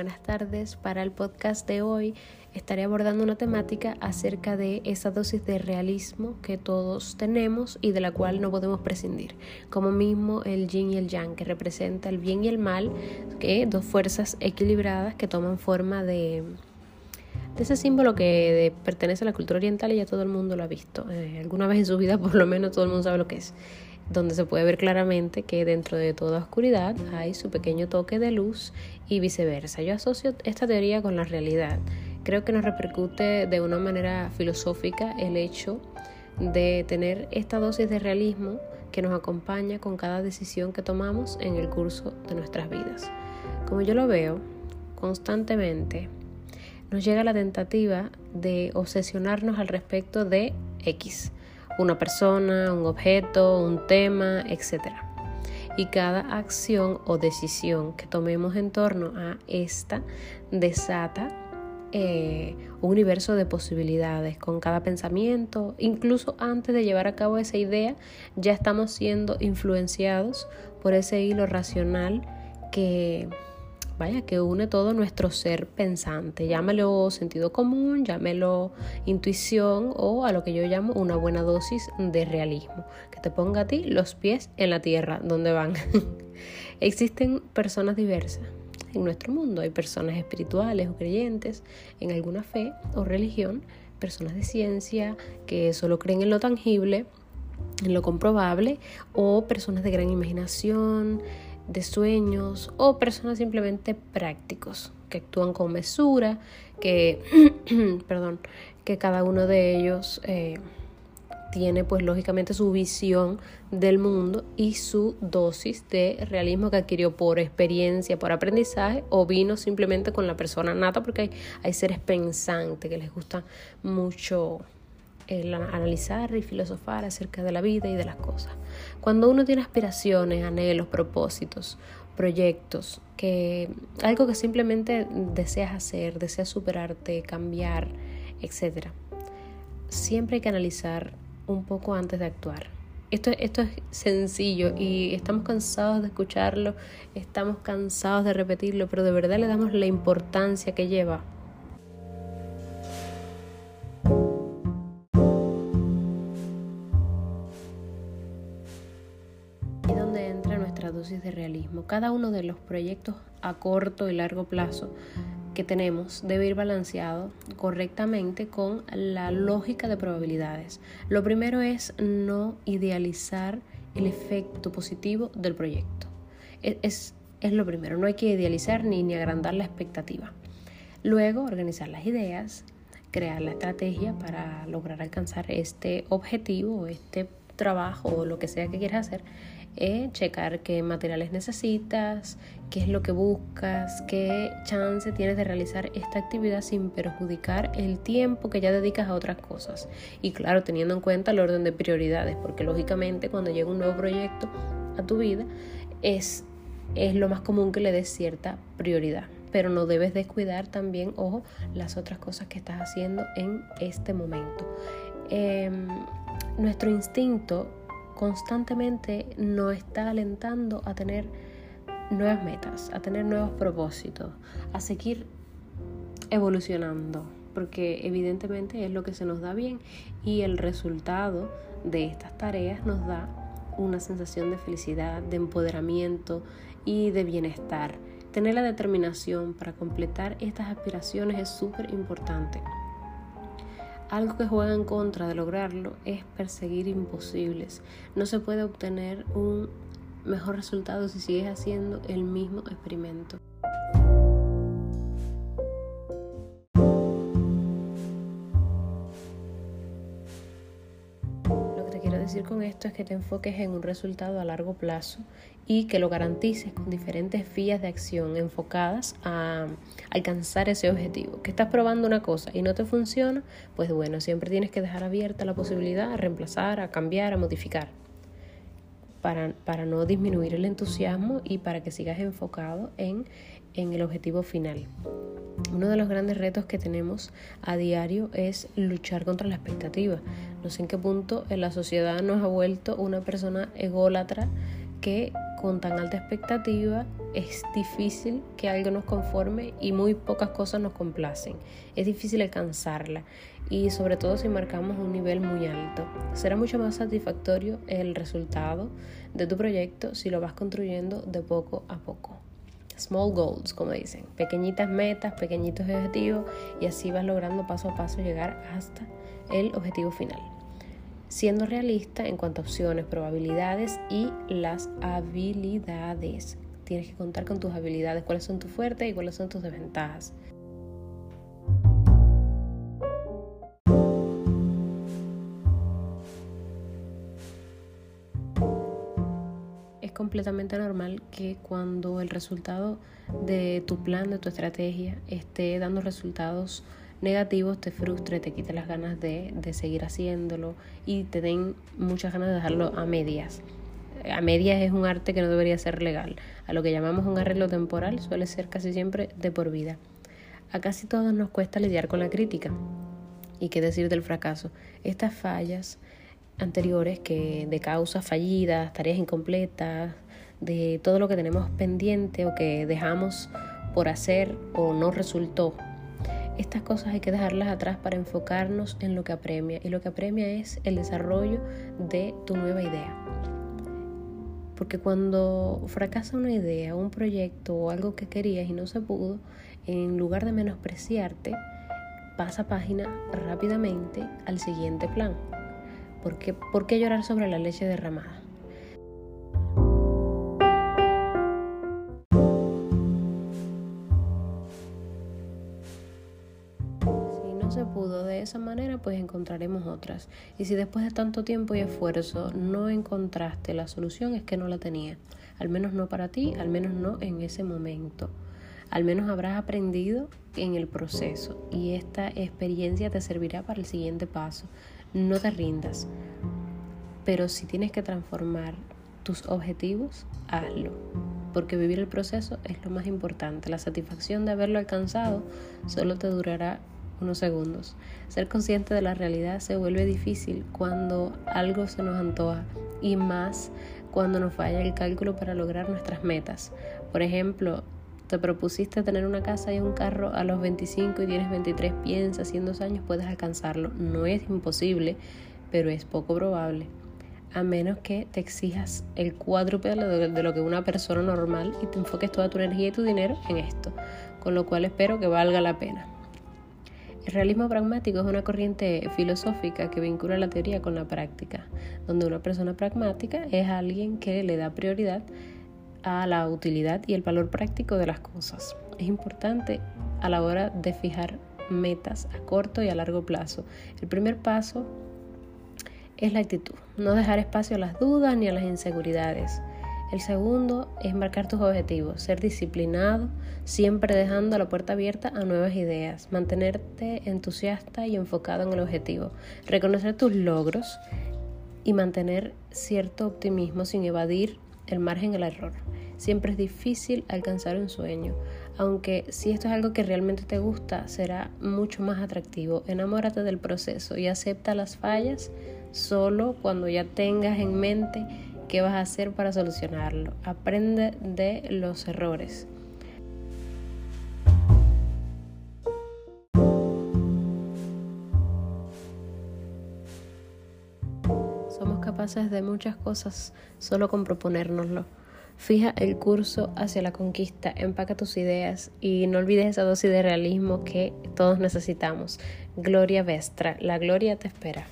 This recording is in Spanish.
buenas tardes. Para el podcast de hoy estaré abordando una temática acerca de esa dosis de realismo que todos tenemos y de la cual no podemos prescindir, como mismo el yin y el yang, que representa el bien y el mal, que dos fuerzas equilibradas que toman forma de, ese símbolo que pertenece a la cultura oriental y ya todo el mundo lo ha visto. Eh, alguna vez en su vida por lo menos todo el mundo sabe lo que es donde se puede ver claramente que dentro de toda oscuridad hay su pequeño toque de luz y viceversa. Yo asocio esta teoría con la realidad. Creo que nos repercute de una manera filosófica el hecho de tener esta dosis de realismo que nos acompaña con cada decisión que tomamos en el curso de nuestras vidas. Como yo lo veo, constantemente nos llega la tentativa de obsesionarnos al respecto de X una persona, un objeto, un tema, etc. Y cada acción o decisión que tomemos en torno a esta desata eh, un universo de posibilidades con cada pensamiento. Incluso antes de llevar a cabo esa idea, ya estamos siendo influenciados por ese hilo racional que vaya, que une todo nuestro ser pensante. Llámelo sentido común, llámelo intuición o a lo que yo llamo una buena dosis de realismo, que te ponga a ti los pies en la tierra, donde van. Existen personas diversas en nuestro mundo. Hay personas espirituales o creyentes en alguna fe o religión, personas de ciencia que solo creen en lo tangible, en lo comprobable, o personas de gran imaginación, de sueños o personas simplemente prácticos que actúan con mesura, que, perdón, que cada uno de ellos eh, tiene pues lógicamente su visión del mundo y su dosis de realismo que adquirió por experiencia, por aprendizaje o vino simplemente con la persona nata porque hay, hay seres pensantes que les gusta mucho analizar y filosofar acerca de la vida y de las cosas. Cuando uno tiene aspiraciones, anhelos, propósitos, proyectos, que algo que simplemente deseas hacer, deseas superarte, cambiar, etc. Siempre hay que analizar un poco antes de actuar. Esto es sencillo y estamos cansados de escucharlo, estamos cansados de repetirlo, pero de verdad le damos la importancia que lleva de realismo. Cada uno de los proyectos a corto y largo plazo que tenemos debe ir balanceado correctamente con la lógica de probabilidades. Lo primero es no idealizar el efecto positivo del proyecto. E-, es, es, lo primero, no hay que idealizar ni, ni agrandar la expectativa. Luego, organizar las ideas, crear la estrategia para lograr alcanzar este objetivo, este trabajo o lo que sea que quieras hacer eh, checar qué materiales necesitas, qué es lo que buscas, qué chance tienes de realizar esta actividad sin perjudicar el tiempo que ya dedicas a otras cosas. Y claro, teniendo en cuenta el orden de prioridades, porque lógicamente cuando llega un nuevo proyecto a tu vida es, es lo más común que le des cierta prioridad. Pero no debes descuidar también, ojo, las otras cosas que estás haciendo en este momento. Em, nuestro instinto constantemente nos está alentando a tener nuevas metas, a tener nuevos propósitos, a seguir evolucionando, porque evidentemente es lo que se nos da bien y el resultado de estas tareas nos da una sensación de felicidad, de empoderamiento y de bienestar. Tener la determinación para completar estas aspiraciones es súper importante. Algo que juega en contra de lograrlo es perseguir imposibles. No se puede obtener un mejor resultado si sigues haciendo el mismo experimento. Decir con esto es que te enfoques en un resultado a largo plazo y que lo garantices con diferentes vías de acción enfocadas a alcanzar ese objetivo. Que estás probando una cosa y no te funciona, pues bueno, siempre tienes que dejar abierta la posibilidad a reemplazar, a cambiar, a modificar. Para, para no disminuir el entusiasmo y para que sigas enfocado en, en el objetivo final. Uno de los grandes retos que tenemos a diario es luchar contra la expectativa. No sé en qué punto la sociedad nos ha vuelto una persona ególatra que con tan alta expectativa es difícil que algo nos conforme y muy pocas cosas nos complacen. Es difícil alcanzarla y sobre todo si marcamos un nivel muy alto. Será mucho más satisfactorio el resultado de tu proyecto si lo vas construyendo de poco a poco. Small goals, como dicen, pequeñitas metas, pequeñitos objetivos y así vas logrando paso a paso llegar hasta el objetivo final. Siendo realista en cuanto a opciones, probabilidades y las habilidades tienes que contar con tus habilidades, cuáles son tus fuertes y cuáles son tus desventajas. Completamente normal que cuando el resultado de tu plan, de tu estrategia, esté dando resultados negativos, te frustre, te quite las ganas de, de seguir haciéndolo y te den muchas ganas de dejarlo a medias a medias es un arte que no debería ser legal. A lo que llamamos un arreglo temporal suele ser casi siempre de por vida. A casi todos nos cuesta lidiar con la crítica. ¿Y qué decir del fracaso? Estas fallas anteriores que de causas fallidas, tareas incompletas, de todo lo que tenemos pendiente o que dejamos por hacer o no resultó. Estas cosas hay que dejarlas atrás para enfocarnos en lo que apremia y lo que apremia es el desarrollo de tu nueva idea. Porque cuando fracasa una idea, un proyecto o algo que querías y no se pudo, en lugar de menospreciarte, pasa página rápidamente al siguiente plan. ¿Por qué, ¿Por qué llorar sobre la leche derramada? se pudo de esa manera, pues encontraremos otras. Y si después de tanto tiempo y esfuerzo no encontraste la solución, es que no la tenía. Al menos no para ti, al menos no en ese momento. Al menos habrás aprendido en el proceso y esta experiencia te servirá para el siguiente paso. No te rindas. Pero si tienes que transformar tus objetivos, hazlo. Porque vivir el proceso es lo más importante. La satisfacción de haberlo alcanzado solo te durará unos segundos. Ser consciente de la realidad se vuelve difícil cuando algo se nos antoja y más cuando nos falla el cálculo para lograr nuestras metas. Por ejemplo, te propusiste tener una casa y un carro a los 25 y tienes 23, piensas, y en dos años puedes alcanzarlo. No es imposible, pero es poco probable. A menos que te exijas el cuádruple de lo que una persona normal y te enfoques toda tu energía y tu dinero en esto. Con lo cual espero que valga la pena. El realismo pragmático es una corriente filosófica que vincula la teoría con la práctica, donde una persona pragmática es alguien que le da prioridad a la utilidad y el valor práctico de las cosas. Es importante a la hora de fijar metas a corto y a largo plazo. El primer paso es la actitud, no dejar espacio a las dudas ni a las inseguridades. El segundo es marcar tus objetivos, ser disciplinado, siempre dejando la puerta abierta a nuevas ideas, mantenerte entusiasta y enfocado en el objetivo, reconocer tus logros y mantener cierto optimismo sin evadir el margen del error. Siempre es difícil alcanzar un sueño, aunque si esto es algo que realmente te gusta, será mucho más atractivo. Enamórate del proceso y acepta las fallas solo cuando ya tengas en mente qué vas a hacer para solucionarlo. Aprende de los errores. Somos capaces de muchas cosas solo con proponérnoslo. Fija el curso hacia la conquista, empaca tus ideas y no olvides esa dosis de realismo que todos necesitamos. Gloria Vestra, la gloria te espera.